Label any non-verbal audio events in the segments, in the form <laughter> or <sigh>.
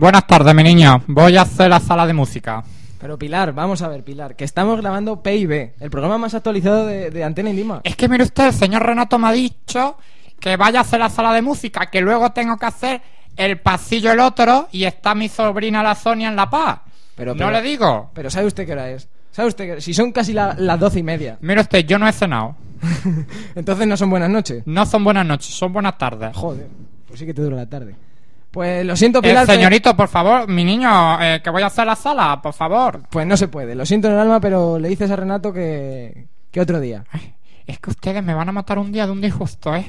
Buenas tardes, mi niño. Voy a hacer la sala de música. Pero Pilar, vamos a ver, Pilar, que estamos grabando PIB, el programa más actualizado de, de Antena Indima. Es que mire usted, el señor Renato me ha dicho que vaya a hacer la sala de música, que luego tengo que hacer el pasillo el otro y está mi sobrina la Sonia en La Paz. Pero, no le digo. Pero ¿sabe usted qué hora es? ¿Sabe usted que si son casi la- las doce y media? Mire usted, yo no he cenado. <laughs> Entonces no son buenas noches. No son buenas noches, son buenas tardes. Joder, pues sí que te dura la tarde. Pues lo siento, Eh, Pilar. pero- señorito, por favor, mi niño, eh, que voy a hacer la sala, por favor. Pues no se puede, lo siento en el alma, pero le dices a Renato que, que otro día. Ay, es que ustedes me van a matar un día de un disgusto, ¿eh?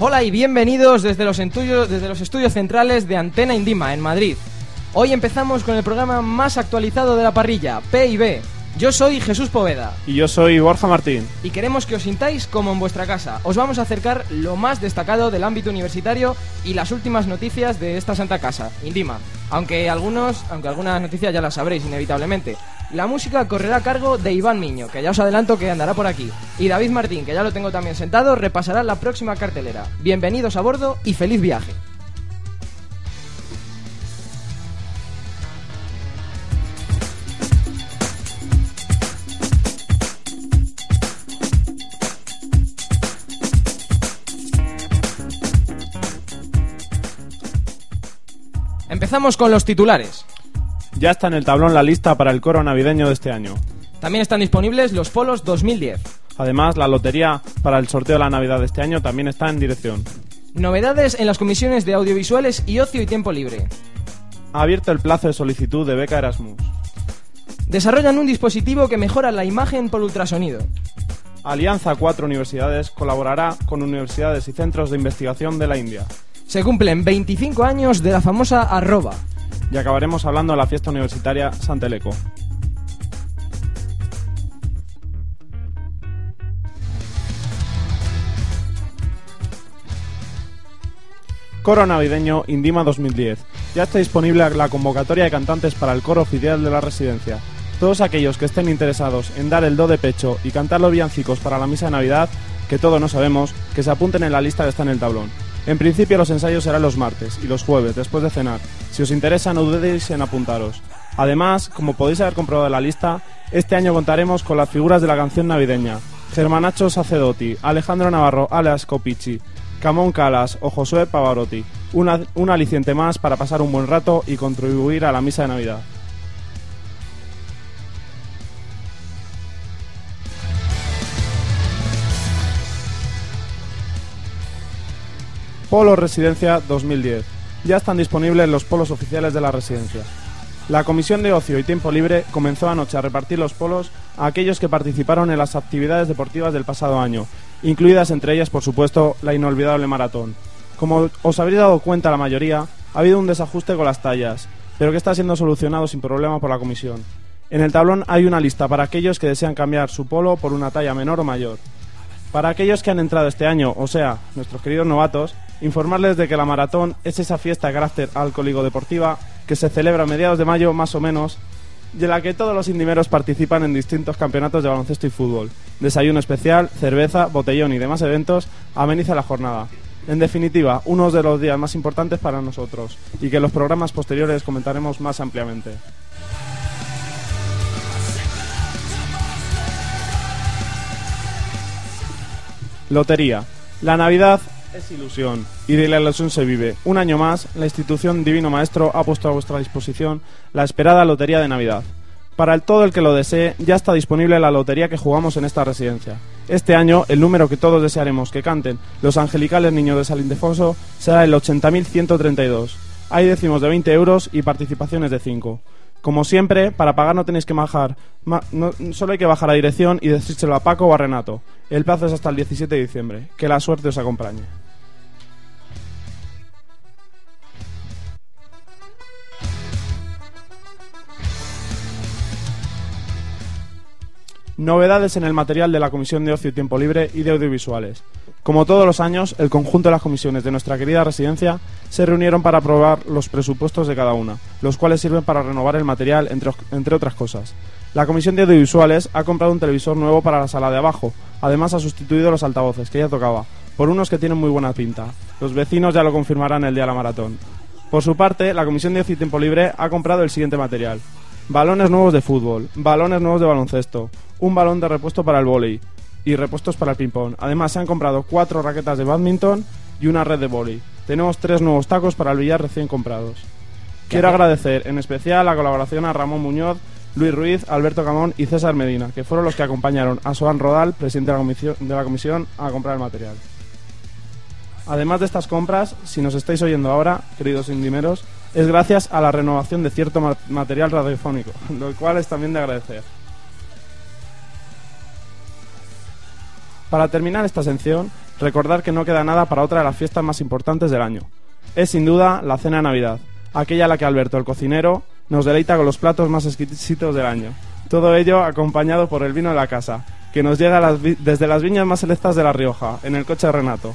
Hola y bienvenidos desde los, desde los estudios centrales de Antena Indima, en Madrid. Hoy empezamos con el programa más actualizado de la parrilla, P&B. Yo soy Jesús Poveda Y yo soy Borja Martín. y queremos que os sintáis como en vuestra casa. Os vamos a acercar lo más destacado del ámbito universitario y las últimas noticias de esta santa casa, Indima. Aunque algunos, aunque algunas noticias ya las sabréis inevitablemente. La música correrá a cargo de Iván Miño, que ya os adelanto que andará por aquí. Y David Martín, que ya lo tengo también sentado, repasará la próxima cartelera. Bienvenidos a bordo y feliz viaje. Empezamos con los titulares. Ya está en el tablón la lista para el coro navideño de este año. También están disponibles los polos 2010. Además, la lotería para el sorteo de la Navidad de este año también está en dirección. Novedades en las comisiones de audiovisuales y ocio y tiempo libre. Ha abierto el plazo de solicitud de beca Erasmus. Desarrollan un dispositivo que mejora la imagen por ultrasonido. Alianza Cuatro Universidades colaborará con universidades y centros de investigación de la India. Se cumplen 25 años de la famosa arroba. Y acabaremos hablando de la fiesta universitaria Santeleco. Coro navideño Indima 2010. Ya está disponible la convocatoria de cantantes para el coro oficial de la residencia. Todos aquellos que estén interesados en dar el do de pecho y cantar los villancicos para la misa de Navidad, que todos no sabemos, que se apunten en la lista que está en el tablón. En principio los ensayos serán los martes y los jueves después de cenar. Si os interesa no dudéis en apuntaros. Además, como podéis haber comprobado en la lista, este año contaremos con las figuras de la canción navideña. Germanacho Sacedotti, Alejandro Navarro, alias Copichi, Camón Calas o Josué Pavarotti. Un aliciente más para pasar un buen rato y contribuir a la misa de Navidad. Polo Residencia 2010. Ya están disponibles los polos oficiales de la residencia. La Comisión de Ocio y Tiempo Libre comenzó anoche a repartir los polos a aquellos que participaron en las actividades deportivas del pasado año, incluidas entre ellas, por supuesto, la inolvidable maratón. Como os habréis dado cuenta la mayoría, ha habido un desajuste con las tallas, pero que está siendo solucionado sin problema por la Comisión. En el tablón hay una lista para aquellos que desean cambiar su polo por una talla menor o mayor. Para aquellos que han entrado este año, o sea, nuestros queridos novatos, informarles de que la maratón es esa fiesta de carácter alcohólico-deportiva que se celebra a mediados de mayo más o menos, y en la que todos los indimeros participan en distintos campeonatos de baloncesto y fútbol. Desayuno especial, cerveza, botellón y demás eventos ameniza la jornada. En definitiva, uno de los días más importantes para nosotros, y que los programas posteriores comentaremos más ampliamente. Lotería. La Navidad es ilusión y de la ilusión se vive. Un año más, la institución Divino Maestro ha puesto a vuestra disposición la esperada Lotería de Navidad. Para el todo el que lo desee, ya está disponible la lotería que jugamos en esta residencia. Este año, el número que todos desearemos que canten los angelicales niños de San será el 80.132. Hay décimos de 20 euros y participaciones de 5. Como siempre, para pagar no tenéis que bajar, solo hay que bajar a dirección y decírselo a Paco o a Renato. El plazo es hasta el 17 de diciembre. Que la suerte os acompañe. Novedades en el material de la Comisión de Ocio y Tiempo Libre y de Audiovisuales. Como todos los años, el conjunto de las comisiones de nuestra querida residencia se reunieron para aprobar los presupuestos de cada una, los cuales sirven para renovar el material, entre, entre otras cosas. La Comisión de Audiovisuales ha comprado un televisor nuevo para la sala de abajo. Además, ha sustituido los altavoces, que ya tocaba, por unos que tienen muy buena pinta. Los vecinos ya lo confirmarán el día de la maratón. Por su parte, la Comisión de Ocio y Tiempo Libre ha comprado el siguiente material. Balones nuevos de fútbol, balones nuevos de baloncesto, un balón de repuesto para el vóley y repuestos para el ping-pong. Además, se han comprado cuatro raquetas de badminton y una red de vóley. Tenemos tres nuevos tacos para el billar recién comprados. Quiero agradecer en especial la colaboración a Ramón Muñoz, Luis Ruiz, Alberto Camón y César Medina, que fueron los que acompañaron a Soan Rodal, presidente de la, comisión, de la comisión, a comprar el material. Además de estas compras, si nos estáis oyendo ahora, queridos indimeros, es gracias a la renovación de cierto ma- material radiofónico, <laughs> lo cual es también de agradecer. Para terminar esta sección, recordar que no queda nada para otra de las fiestas más importantes del año. Es sin duda la cena de Navidad, aquella a la que Alberto, el cocinero, nos deleita con los platos más exquisitos del año. Todo ello acompañado por el vino de la casa, que nos llega desde las viñas más selectas de La Rioja, en el coche de Renato.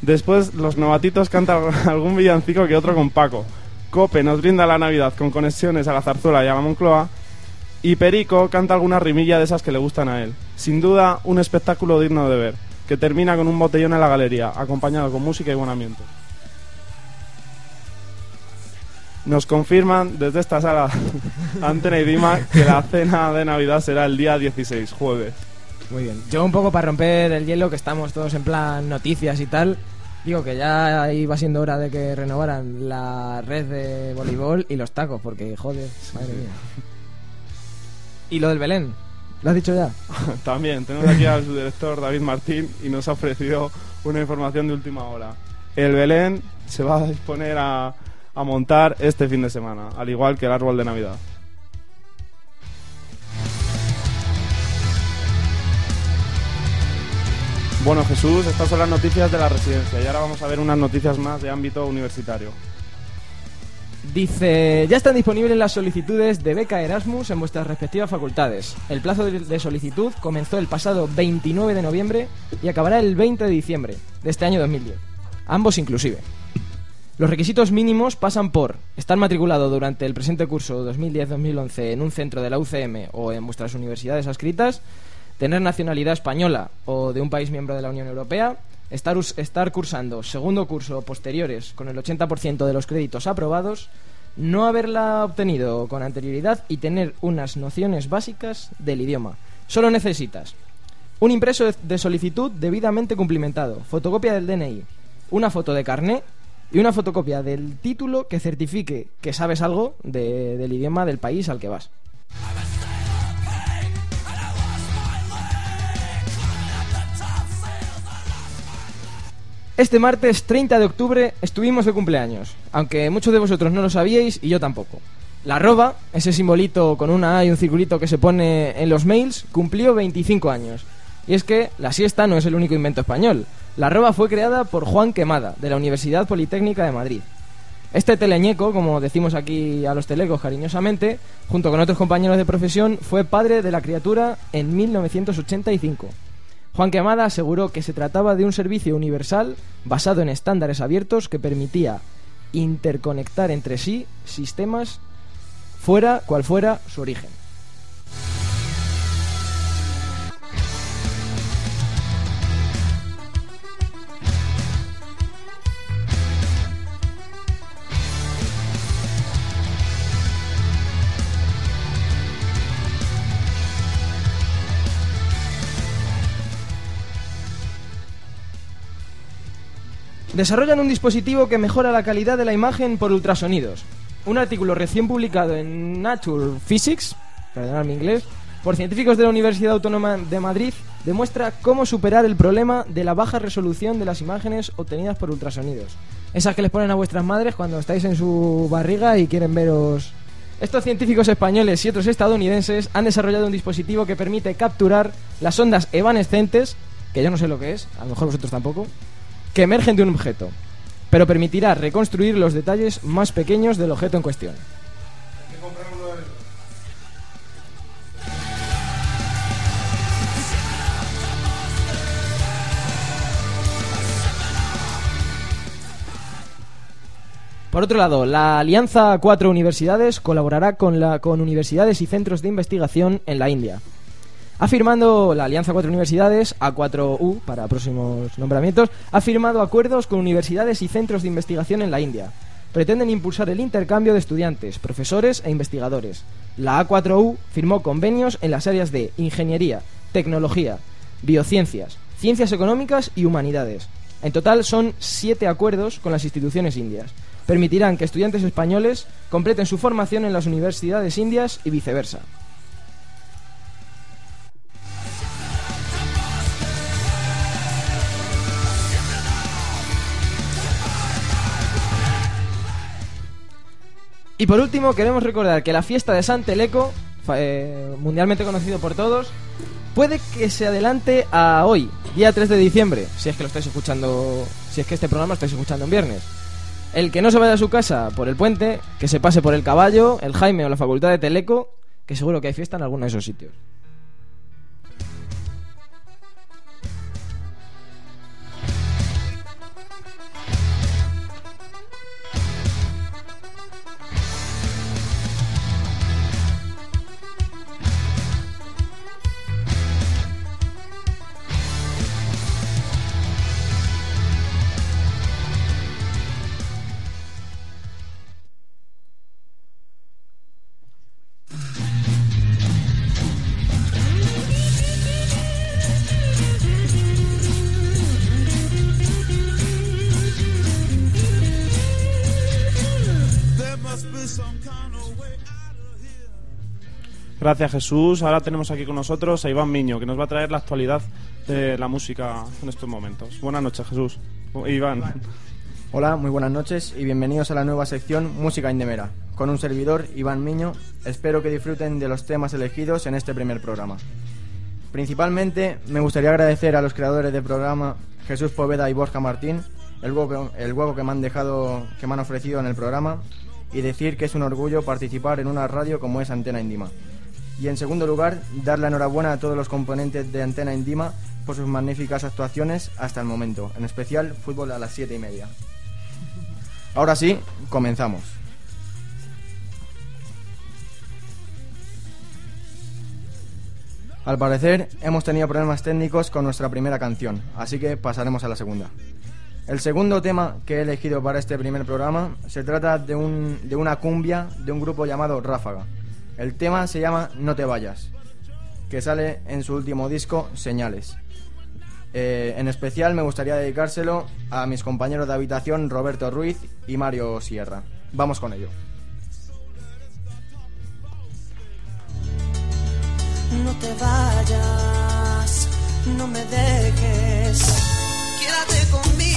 Después los novatitos cantan <laughs> algún villancico que otro con Paco. Cope nos brinda la Navidad con conexiones a la zarzuela y a la Moncloa. Y Perico canta alguna rimilla de esas que le gustan a él. Sin duda, un espectáculo digno de ver, que termina con un botellón en la galería, acompañado con música y buen ambiente. Nos confirman desde esta sala <laughs> Antena y Dima que la cena de Navidad será el día 16, jueves. Muy bien. Yo un poco para romper el hielo, que estamos todos en plan noticias y tal, digo que ya iba siendo hora de que renovaran la red de voleibol y los tacos, porque joder, madre mía. Y lo del Belén, ¿lo has dicho ya? <laughs> También tenemos aquí al subdirector David Martín y nos ha ofrecido una información de última hora. El Belén se va a disponer a, a montar este fin de semana, al igual que el árbol de Navidad. Bueno Jesús, estas son las noticias de la residencia y ahora vamos a ver unas noticias más de ámbito universitario. Dice, ya están disponibles las solicitudes de beca Erasmus en vuestras respectivas facultades. El plazo de solicitud comenzó el pasado 29 de noviembre y acabará el 20 de diciembre de este año 2010. Ambos inclusive. Los requisitos mínimos pasan por estar matriculado durante el presente curso 2010-2011 en un centro de la UCM o en vuestras universidades adscritas, tener nacionalidad española o de un país miembro de la Unión Europea, estar, cursando segundo curso posteriores con el 80% de los créditos aprobados, no haberla obtenido con anterioridad y tener unas nociones básicas del idioma. Solo necesitas un impreso de- solicitud debidamente cumplimentado, fotocopia del DNI, una foto de carné y una fotocopia del título que certifique que sabes algo de- del idioma del país al que vas. Este martes 30 de octubre estuvimos de cumpleaños, aunque muchos de vosotros no lo sabíais y yo tampoco. La arroba, ese simbolito con una A y un circulito que se pone en los mails, cumplió 25 años. Y es que la siesta no es el único invento español. La arroba fue creada por Juan Quemada, de la Universidad Politécnica de Madrid. Este teleñeco, como decimos aquí a los telecos cariñosamente, junto con otros compañeros de profesión, fue padre de la criatura en 1985. Juan Quemada aseguró que se trataba de un servicio universal basado en estándares abiertos que permitía interconectar entre sí sistemas fuera cual fuera su origen. Desarrollan un dispositivo que mejora la calidad de la imagen por ultrasonidos. Un artículo recién publicado en Nature Physics, perdonad mi inglés, por científicos de la Universidad Autónoma de Madrid, demuestra cómo superar el problema de la baja resolución de las imágenes obtenidas por ultrasonidos. Esas que les ponen a vuestras madres cuando estáis en su barriga y quieren veros. Estos científicos españoles y otros estadounidenses han desarrollado un dispositivo que permite capturar las ondas evanescentes, que yo no sé lo que es, a lo mejor vosotros tampoco, que emergen de un objeto, pero permitirá reconstruir los detalles más pequeños del objeto en cuestión. Por otro lado, la Alianza Cuatro Universidades colaborará con, la, con universidades y centros de investigación en la India ha firmado la Alianza Cuatro Universidades, A4U para próximos nombramientos, ha firmado acuerdos con universidades y centros de investigación en la India. Pretenden impulsar el intercambio de estudiantes, profesores e investigadores. La A4U firmó convenios en las áreas de ingeniería, tecnología, biociencias, ciencias económicas y humanidades. En total son siete acuerdos con las instituciones indias. Permitirán que estudiantes españoles completen su formación en las universidades indias y viceversa. Y por último, queremos recordar que la fiesta de San Teleco, fa- eh, mundialmente conocido por todos, puede que se adelante a hoy, día 3 de diciembre, si es que lo estáis escuchando, si es que este programa lo estáis escuchando en viernes. El que no se vaya a su casa por el puente, que se pase por el Caballo, el Jaime o la Facultad de Teleco, que seguro que hay fiesta en alguno de esos sitios. Gracias Jesús. Ahora tenemos aquí con nosotros a Iván Miño, que nos va a traer la actualidad de la música en estos momentos. Buenas noches Jesús. Iván. Hola, muy buenas noches y bienvenidos a la nueva sección Música Indemera. Con un servidor, Iván Miño, espero que disfruten de los temas elegidos en este primer programa. Principalmente me gustaría agradecer a los creadores del programa, Jesús Poveda y Borja Martín, el hueco, el que me han dejado, que me han ofrecido en el programa y decir que es un orgullo participar en una radio como es Antena Indima. Y en segundo lugar, dar la enhorabuena a todos los componentes de Antena Indima por sus magníficas actuaciones hasta el momento, en especial fútbol a las siete y media. Ahora sí, comenzamos. Al parecer, hemos tenido problemas técnicos con nuestra primera canción, así que pasaremos a la segunda. El segundo tema que he elegido para este primer programa se trata de, un, de una cumbia de un grupo llamado Ráfaga. El tema se llama No te vayas, que sale en su último disco, Señales. Eh, en especial me gustaría dedicárselo a mis compañeros de habitación Roberto Ruiz y Mario Sierra. Vamos con ello. No te vayas, no me dejes. Quédate conmigo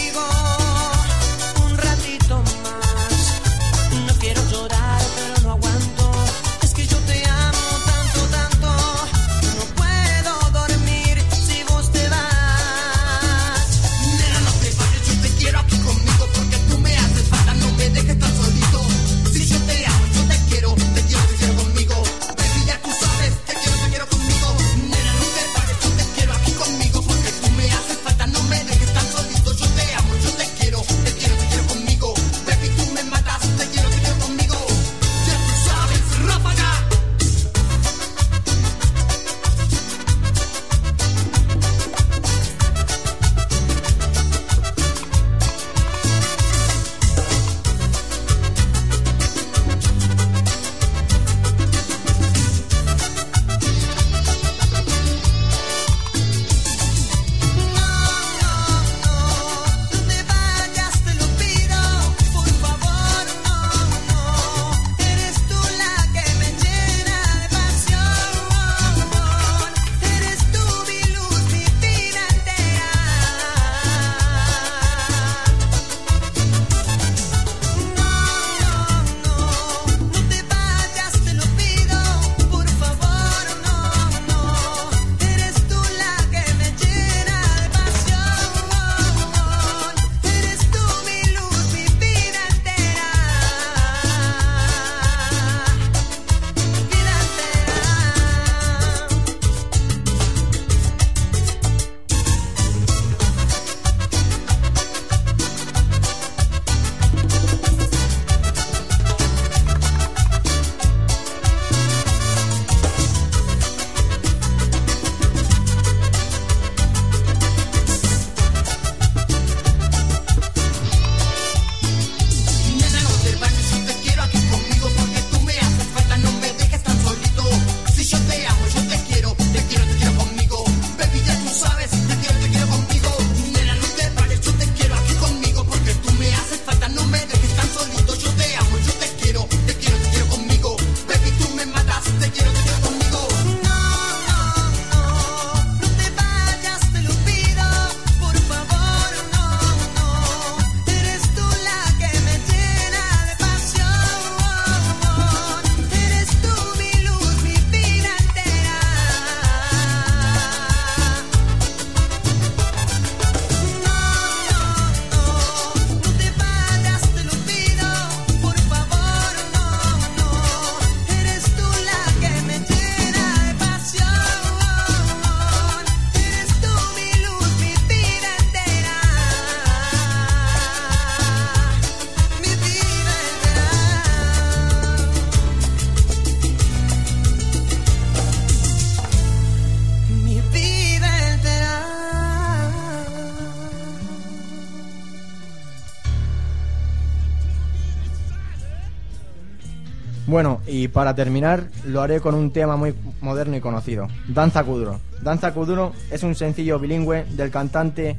y para terminar, lo haré con un tema muy moderno y conocido, Danza Kuduro. Danza Kuduro es un sencillo bilingüe del cantante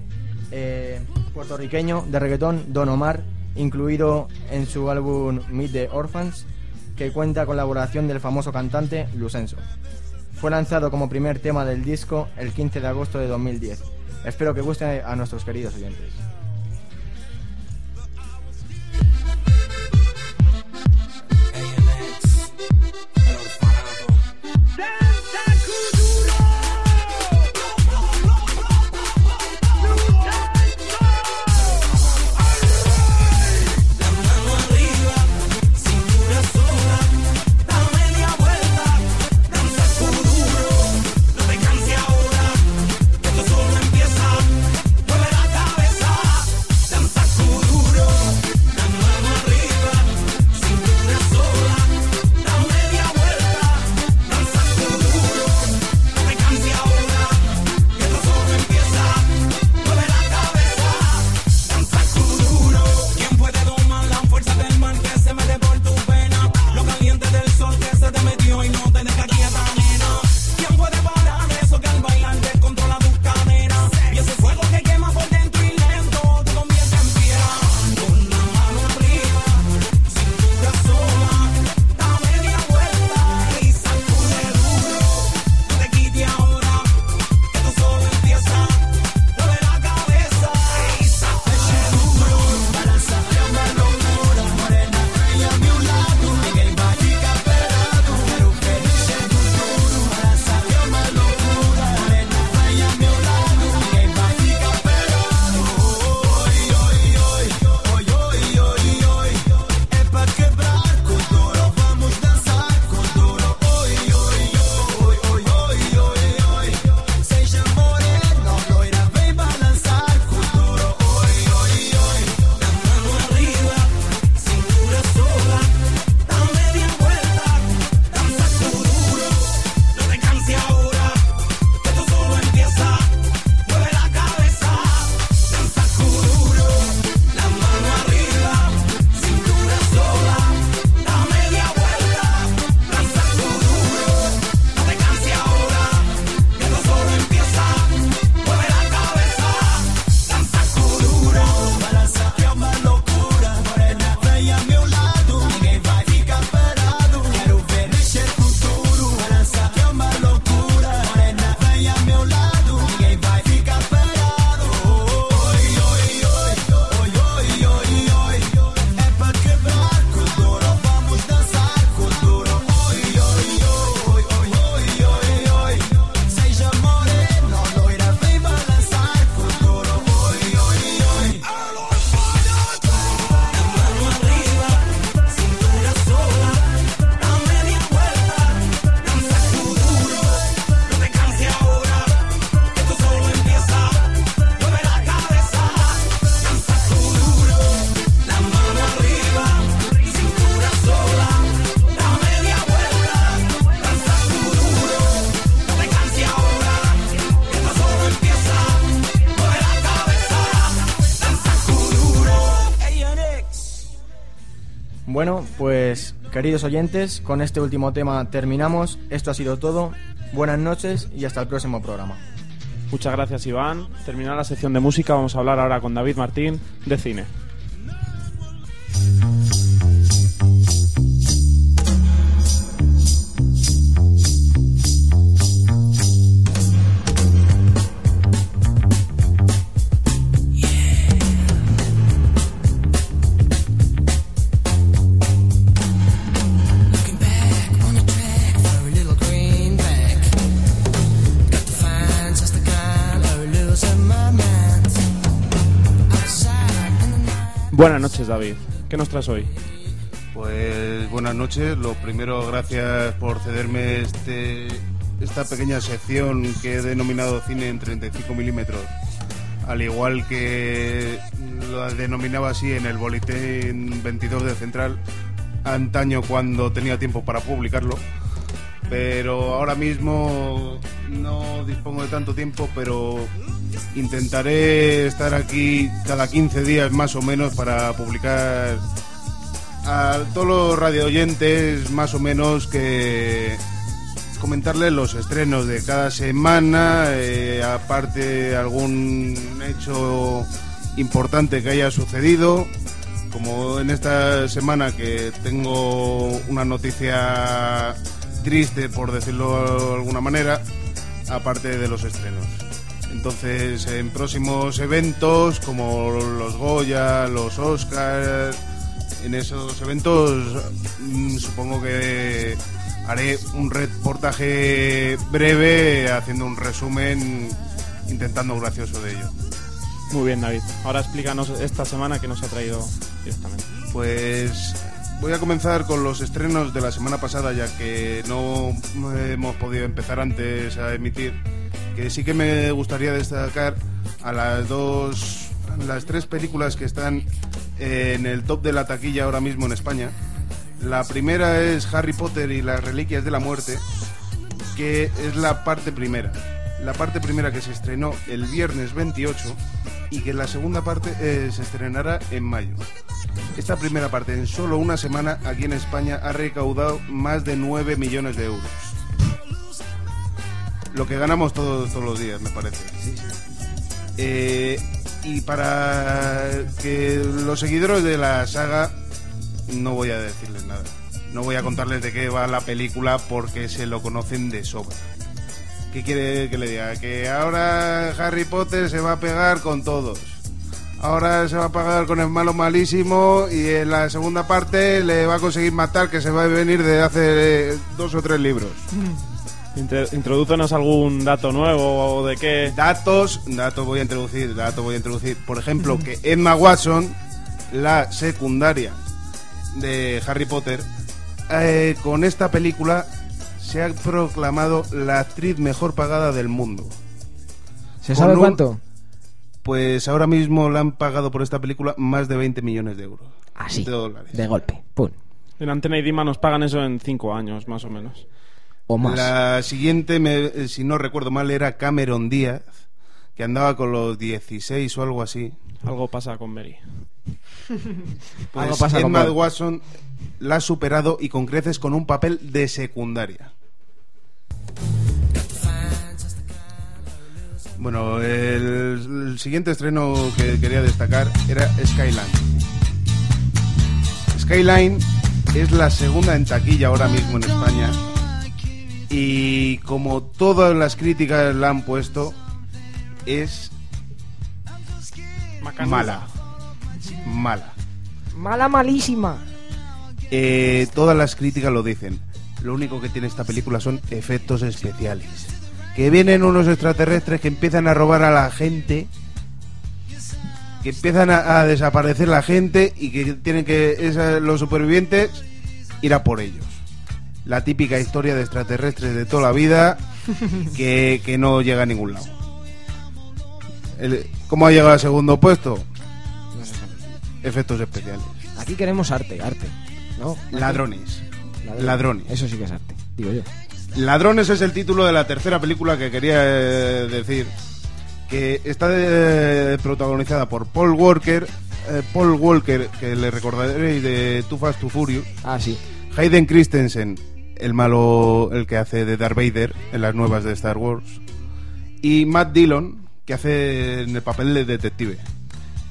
eh, puertorriqueño de reggaetón Don Omar, incluido en su álbum Meet the Orphans, que cuenta con la colaboración del famoso cantante Lucenso. Fue lanzado como primer tema del disco el 15 de agosto de 2010. Espero que guste a nuestros queridos oyentes. Queridos oyentes, con este último tema terminamos. Esto ha sido todo. Buenas noches y hasta el próximo programa. Muchas gracias, Iván. Terminada la sección de música, vamos a hablar ahora con David Martín de cine. Buenas noches, David. ¿Qué nos traes hoy? Pues buenas noches. Lo primero, gracias por cederme este, esta pequeña sección que he denominado cine en 35 milímetros. Al igual que lo denominaba así en el boletín 22 de Central, antaño cuando tenía tiempo para publicarlo. Pero ahora mismo no dispongo de tanto tiempo, pero intentaré estar aquí cada 15 días más o menos para publicar a todos los radioyentes, más o menos, que comentarles los estrenos de cada semana, eh, aparte algún hecho importante que haya sucedido, como en esta semana que tengo una noticia triste, por decirlo de alguna manera, aparte de los estrenos. Entonces, en próximos eventos como los Goya, los Oscars, en esos eventos mm, supongo que haré un reportaje breve haciendo un resumen intentando gracioso de ello. Muy bien, David. Ahora explícanos esta semana que nos ha traído directamente. Pues voy a comenzar con los estrenos de la semana pasada, ya que no hemos podido empezar antes a emitir. Que sí que me gustaría destacar a las dos, las tres películas que están en el top de la taquilla ahora mismo en España. La primera es Harry Potter y las Reliquias de la Muerte, que es la parte primera. La parte primera que se estrenó el viernes 28 y que la segunda parte eh, se estrenará en mayo. Esta primera parte en solo una semana aquí en España ha recaudado más de 9 millones de euros. Lo que ganamos todos, todos los días, me parece. Eh, y para que los seguidores de la saga no voy a decirles nada. No voy a contarles de qué va la película porque se lo conocen de sobra. ¿Qué quiere que le diga? Que ahora Harry Potter se va a pegar con todos. Ahora se va a pegar con el malo malísimo y en la segunda parte le va a conseguir matar que se va a venir de hace eh, dos o tres libros. Intre- Introdúcenos algún dato nuevo o de qué. Datos, datos voy a introducir, datos voy a introducir. Por ejemplo, que Emma Watson, la secundaria de Harry Potter, eh, con esta película se ha proclamado la actriz mejor pagada del mundo. ¿Se Con sabe un- cuánto? Pues ahora mismo le han pagado por esta película más de 20 millones de euros. Así. De dólares. De golpe. Pum. En Antena y Dima nos pagan eso en cinco años, más o menos. O más. La siguiente, me- eh, si no recuerdo mal, era Cameron Díaz, que andaba con los 16 o algo así. Algo pasa con Mary. Pues Algo pasa con Emma Bob. Watson la ha superado y con creces con un papel de secundaria. Bueno, el, el siguiente estreno que quería destacar era Skyline. Skyline es la segunda en taquilla ahora mismo en España y como todas las críticas la han puesto, es mala. Mala. Mala, malísima. Eh, todas las críticas lo dicen. Lo único que tiene esta película son efectos especiales. Que vienen unos extraterrestres que empiezan a robar a la gente. Que empiezan a, a desaparecer la gente y que tienen que esa- los supervivientes ir a por ellos. La típica historia de extraterrestres de toda la vida que, que no llega a ningún lado. El- ¿Cómo ha llegado al segundo puesto? Efectos especiales. Aquí queremos arte, arte. ¿No? Ladrones. Ladrones. Ladrones. Eso sí que es arte, digo yo. Ladrones es el título de la tercera película que quería eh, decir. Que está eh, protagonizada por Paul Walker. eh, Paul Walker, que le recordaréis de Too Fast to Furious. Ah, sí. Hayden Christensen, el malo, el que hace de Darth Vader en las nuevas de Star Wars. Y Matt Dillon, que hace en el papel de detective.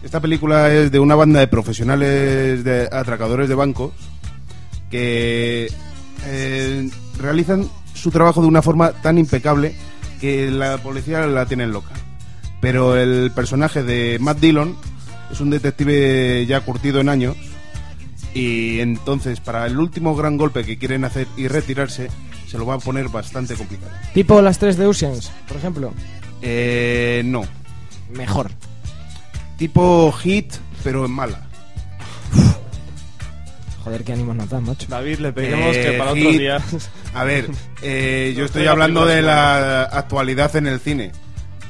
Esta película es de una banda de profesionales de atracadores de bancos que eh, realizan su trabajo de una forma tan impecable que la policía la tiene loca. Pero el personaje de Matt Dillon es un detective ya curtido en años y entonces para el último gran golpe que quieren hacer y retirarse se lo va a poner bastante complicado. Tipo las tres de Oceans, por ejemplo. Eh, no, Mejor. tipo hit pero en mala. Joder, qué ánimos nos dan, macho. David, le pedimos Eh, que para Hit. otros días. A ver, eh, <laughs> yo No estoy hablando la de la actualidad en el cine.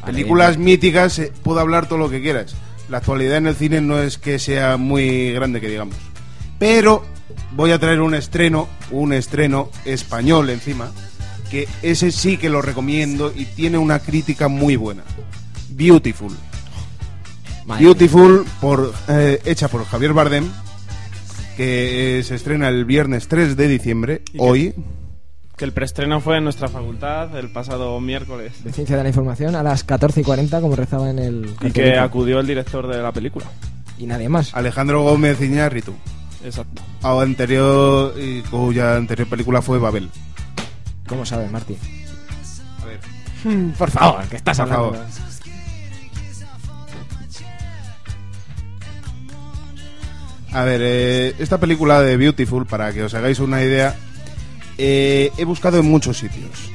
Vale, Películas míticas, eh, puedo hablar todo lo que quieras. La actualidad en el cine no es que sea muy grande, que digamos. Pero voy a traer un estreno, un estreno español encima, que ese sí que lo recomiendo y tiene una crítica muy buena. Beautiful. Madre Beautiful, por, eh, hecha por Javier Bardem, que eh, se estrena el viernes 3 de diciembre, hoy. Que el preestreno fue en nuestra facultad el pasado miércoles. De Ciencia de la Información a las 14 y 40, como rezaba en el. Y que acudió el director de la película. Y nadie más. Alejandro Gómez Iñárritu, Exacto. a anterior, y cuya anterior película fue Babel. ¿Cómo sabes, Martín? A ver. Por favor, que estás Por hablando. favor. A ver, eh, esta película de Beautiful, para que os hagáis una idea, eh, he buscado en muchos sitios.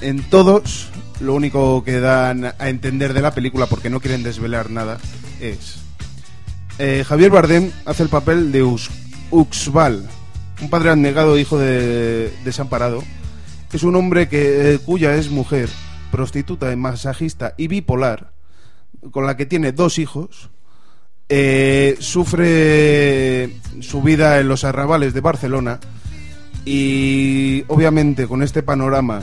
En todos, lo único que dan a entender de la película, porque no quieren desvelar nada, es... eh, Javier Bardem hace el papel de Us- Uxbal, un padre abnegado hijo de desamparado. Es un hombre que, eh, cuya es mujer, prostituta, masajista y bipolar, con la que tiene dos hijos, eh, sufre su vida en los arrabales de Barcelona y obviamente con este panorama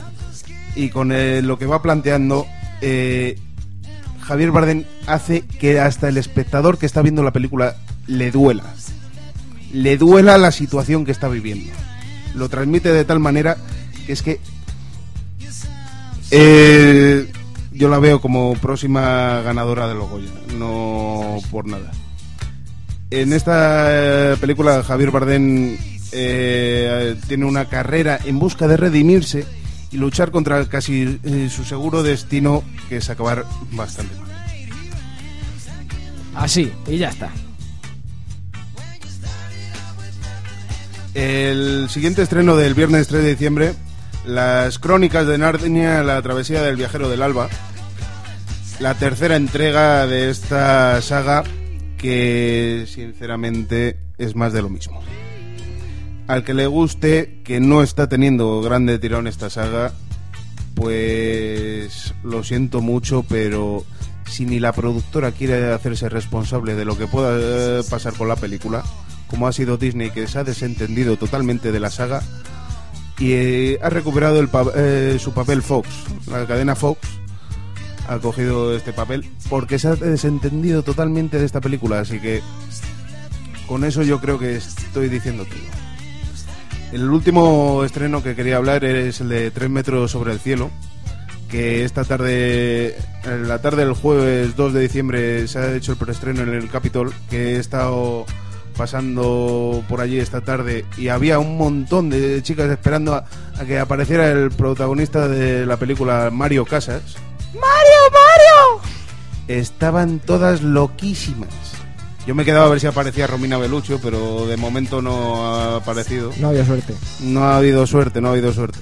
y con eh, lo que va planteando, eh, Javier Bardem hace que hasta el espectador que está viendo la película le duela. Le duela la situación que está viviendo. Lo transmite de tal manera que es que eh, yo la veo como próxima ganadora de los Goya, no por nada. En esta eh, película Javier Bardem eh, tiene una carrera en busca de redimirse y luchar contra casi eh, su seguro destino, que es acabar bastante mal. Así, y ya está. El siguiente estreno del viernes 3 de diciembre, Las Crónicas de Narnia, la travesía del viajero del alba. La tercera entrega de esta saga que sinceramente es más de lo mismo. Al que le guste, que no está teniendo grande tirón esta saga, pues lo siento mucho, pero si ni la productora quiere hacerse responsable de lo que pueda eh, pasar con la película, como ha sido Disney, que se ha desentendido totalmente de la saga y eh, ha recuperado el pa- eh, su papel Fox, la cadena Fox ha cogido este papel porque se ha desentendido totalmente de esta película, así que con eso yo creo que estoy diciendo todo. El último estreno que quería hablar es el de 3 metros sobre el cielo, que esta tarde, en la tarde del jueves 2 de diciembre se ha hecho el preestreno en el Capitol, que he estado pasando por allí esta tarde y había un montón de chicas esperando a, a que apareciera el protagonista de la película Mario Casas. ¡Mario, Mario! Estaban todas loquísimas. Yo me he quedado a ver si aparecía Romina Beluccio, pero de momento no ha aparecido. No había suerte. No ha habido suerte, no ha habido suerte.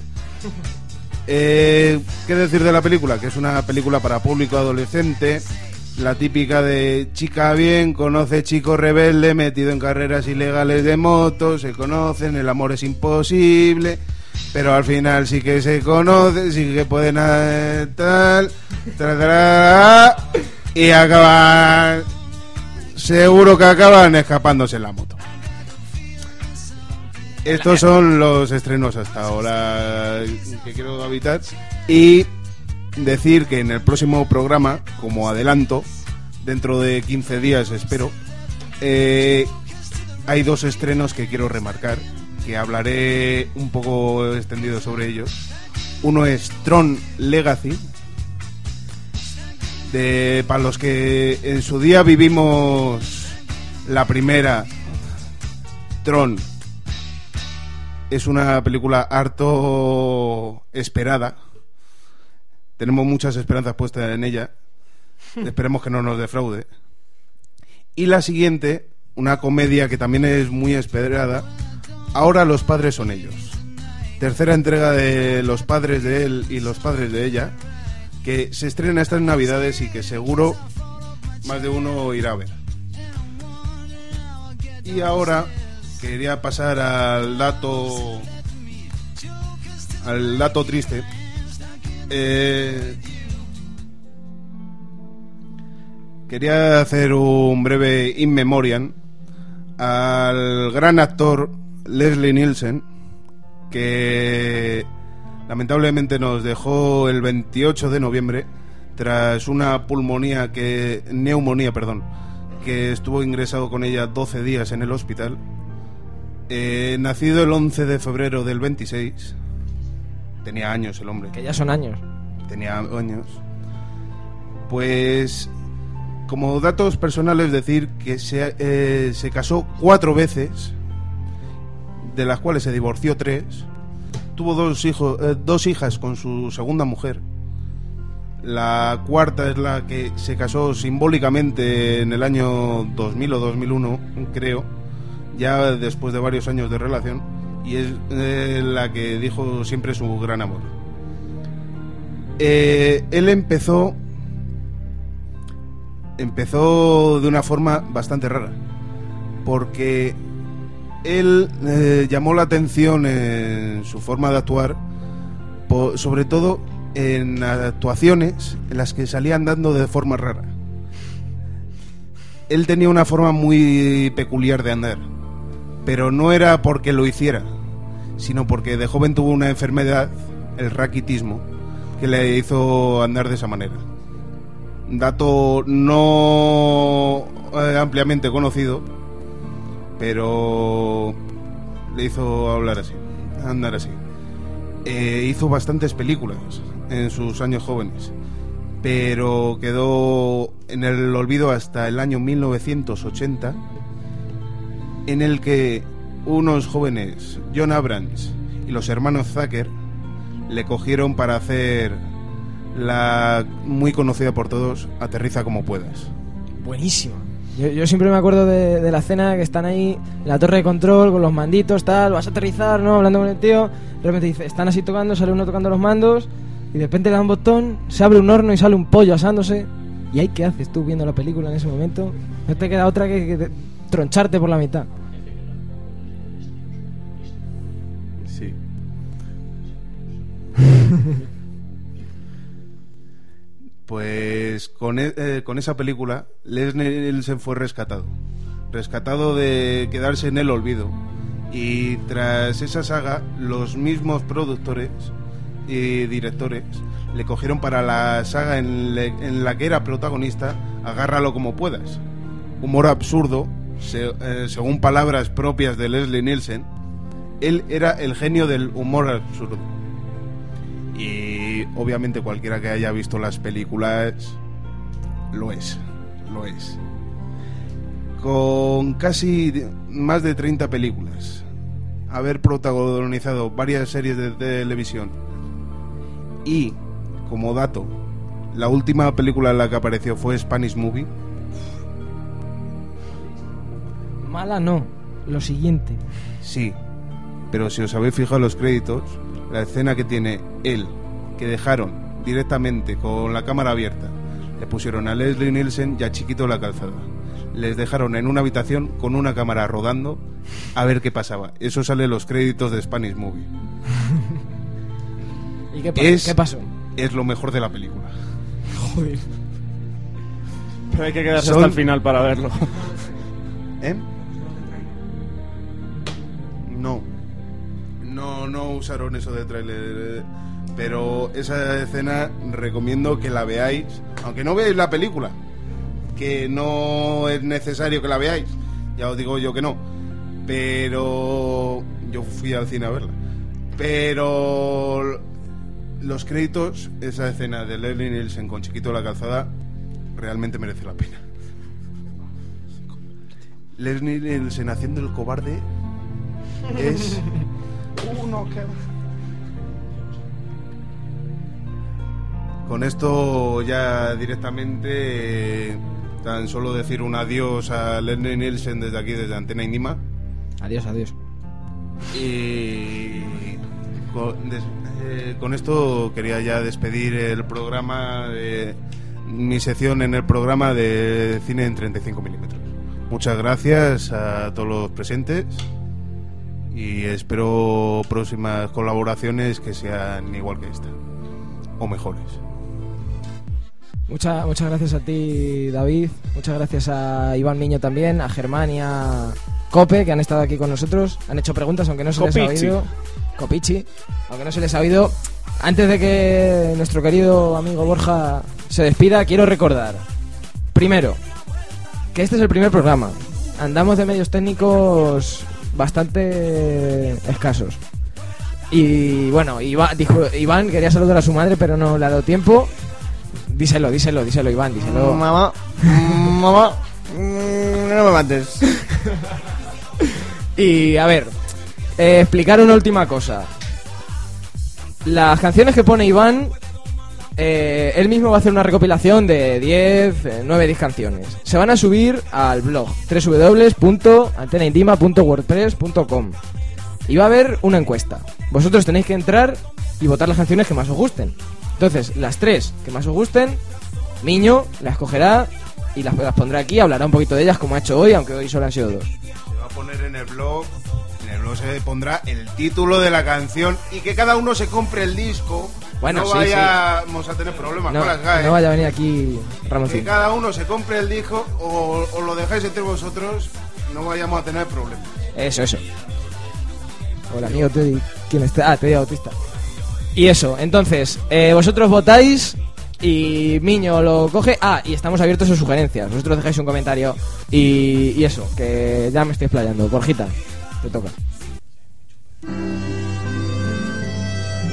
Eh, ¿Qué decir de la película? Que es una película para público adolescente. La típica de chica bien, conoce chico rebelde, metido en carreras ilegales de motos, se conocen, el amor es imposible, pero al final sí que se conocen, sí que pueden eh, tal, y acaban, seguro que acaban escapándose en la moto. Estos son los estrenos hasta ahora que quiero habitar. Y decir que en el próximo programa, como adelanto, dentro de 15 días espero, eh, hay dos estrenos que quiero remarcar, que hablaré un poco extendido sobre ellos. Uno es Tron Legacy, de, para los que en su día vivimos la primera Tron es una película harto esperada. Tenemos muchas esperanzas puestas en ella. <laughs> Esperemos que no nos defraude. Y la siguiente, una comedia que también es muy esperada. Ahora los padres son ellos. Tercera entrega de Los padres de él y los padres de ella, que se estrena estas navidades y que seguro más de uno irá a ver. Y ahora quería pasar al dato al dato triste. Eh, quería hacer un breve in memoriam al gran actor Leslie Nielsen que lamentablemente nos dejó el 28 de noviembre tras una pulmonía que neumonía, perdón, que estuvo ingresado con ella 12 días en el hospital Eh, nacido el 11 de febrero del 26. Tenía años el hombre. Que ya son años. Tenía años. Pues, como datos personales, decir que se, eh, se casó cuatro veces, de las cuales se divorció tres. Tuvo dos, hijos, eh, dos hijas con su segunda mujer. La cuarta es la que se casó simbólicamente en el año 2000 o 2001, creo, ya después de varios años de relación, y es eh, la que dijo siempre su gran amor. Eh, él empezó empezó de una forma bastante rara, porque él eh, llamó la atención en su forma de actuar, sobre todo en actuaciones en las que salía andando de forma rara. Él tenía una forma muy peculiar de andar, pero no era porque lo hiciera, sino porque de joven tuvo una enfermedad, el raquitismo, que le hizo andar de esa manera. Dato no eh, ampliamente conocido, pero le hizo hablar así, andar así. Eh, hizo bastantes películas en sus años jóvenes, pero quedó en el olvido hasta el año 1980, en el que unos jóvenes, John Abrams y los hermanos Zucker, le cogieron para hacer la muy conocida por todos, Aterriza como puedas. Buenísima. Yo, yo siempre me acuerdo de, de la escena que están ahí en la torre de control con los manditos, tal, vas a aterrizar, ¿no? Hablando con el tío. De repente dice, están así tocando, sale uno tocando los mandos y de repente le da un botón, se abre un horno y sale un pollo asándose. ¿Y ahí qué haces tú viendo la película en ese momento? No te queda otra que, que troncharte por la mitad. Sí. <laughs> Pues con, e- eh, con esa película, Leslie Nielsen fue rescatado. Rescatado de quedarse en el olvido. Y tras esa saga, los mismos productores y directores le cogieron para la saga en, le- en la que era protagonista, Agárralo como puedas. Humor absurdo, eh, según palabras propias de Leslie Nielsen, él era el genio del humor absurdo. Y obviamente cualquiera que haya visto las películas lo es, lo es. Con casi más de 30 películas, haber protagonizado varias series de televisión y, como dato, la última película en la que apareció fue Spanish Movie, Mala no, lo siguiente. Sí, pero si os habéis fijado en los créditos, la escena que tiene él, que dejaron directamente con la cámara abierta, le pusieron a Leslie Nielsen y a Chiquito la calzada. Les dejaron en una habitación con una cámara rodando a ver qué pasaba. Eso sale en los créditos de Spanish Movie. <laughs> ¿Y qué, pa- Es- qué pasó? Es lo mejor de la película. Joder. Pero hay que quedarse Son- hasta el final para verlo. <laughs> ¿Eh? Usaron eso de tráiler. eh, Pero esa escena recomiendo que la veáis. Aunque no veáis la película. Que no es necesario que la veáis. Ya os digo yo que no. Pero yo fui al cine a verla. Pero los créditos, esa escena de Leslie Nielsen con Chiquito la calzada, realmente merece la pena. Leslie Nielsen haciendo el cobarde es con esto ya directamente eh, tan solo decir un adiós a Leslie Nielsen desde aquí desde Antena Indima Adiós, adiós. y con, des- eh, con esto quería ya despedir el programa mi sección en el programa de cine en 35 milímetros. Muchas gracias a todos los presentes y espero próximas colaboraciones que sean igual que esta o mejores. Mucha- muchas gracias a ti, David. Muchas gracias a Iván Niño también, a Germán y a Cope, que han estado aquí con nosotros. Han hecho preguntas, aunque no se les ha Copichi. oído. Copichi. Aunque no se les ha oído. Antes de que nuestro querido amigo Borja se despida, quiero recordar. Primero, que este es el primer programa. Andamos de medios técnicos bastante escasos. Y bueno, Iván, dijo, Iván quería saludar a su madre, pero no le ha dado tiempo. Díselo, díselo, díselo, Iván, díselo. Mamá, mamá, mm, no me mates. <laughs> Y a ver, eh, explicar una última cosa. Las canciones que pone Iván, eh, él mismo va a hacer una recopilación de 10, eh, 9, 10 canciones. Se van a subir al blog www.antenaintima.wordpress.com y va a haber una encuesta. Vosotros tenéis que entrar y votar las canciones que más os gusten. Entonces, las tres que más os gusten, Miño las cogerá y las, las pondrá aquí, hablará un poquito de ellas como ha hecho hoy, aunque hoy solo han sido dos. Se va a poner en el blog, en el blog se pondrá el título de la canción y que cada uno se compre el disco. Bueno, no sí, vayamos a tener problemas No, con las GAE. no vaya a venir aquí que Ramoncín. cada uno se compre el disco o, o lo dejáis entre vosotros, no vayamos a tener problemas. Eso, eso. Hola, amigo Teddy. ¿Quién está? Ah, Teddy Autista. Y eso, entonces, eh, vosotros votáis y Miño lo coge. Ah, y estamos abiertos a sugerencias. Vosotros dejáis un comentario y, y eso, que ya me estoy explayando. Borjita, te toca.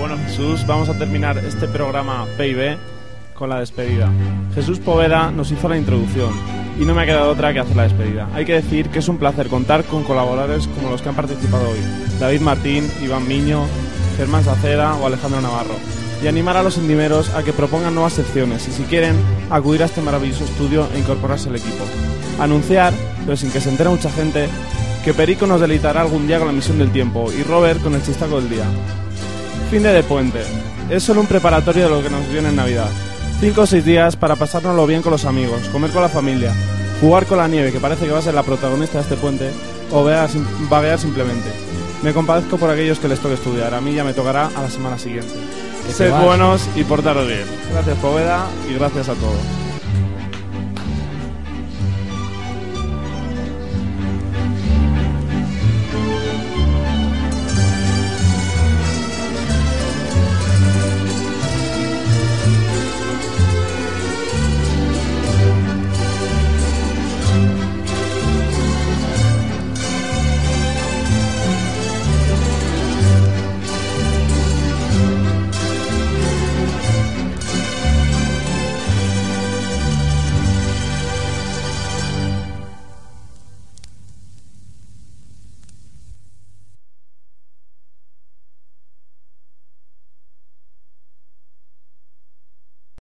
Bueno, Jesús, vamos a terminar este programa PIB con la despedida. Jesús Poveda nos hizo la introducción y no me ha quedado otra que hacer la despedida. Hay que decir que es un placer contar con colaboradores como los que han participado hoy: David Martín, Iván Miño, Germán Saceda o Alejandro Navarro. Y animar a los indimeros a que propongan nuevas secciones y si quieren acudir a este maravilloso estudio e incorporarse al equipo. Anunciar, pero sin que se entere mucha gente, que Perico nos deleitará algún día con la misión del tiempo y Robert con el chistaco del día. Fin de, de puente. Es solo un preparatorio de lo que nos viene en Navidad. Cinco o seis días para pasárnoslo bien con los amigos, comer con la familia, jugar con la nieve, que parece que va a ser la protagonista de este puente, o sim- vaguear simplemente. Me compadezco por aquellos que les toque estudiar. A mí ya me tocará a la semana siguiente. Sed buenos y portaros bien. Gracias, Poveda, y gracias a todos.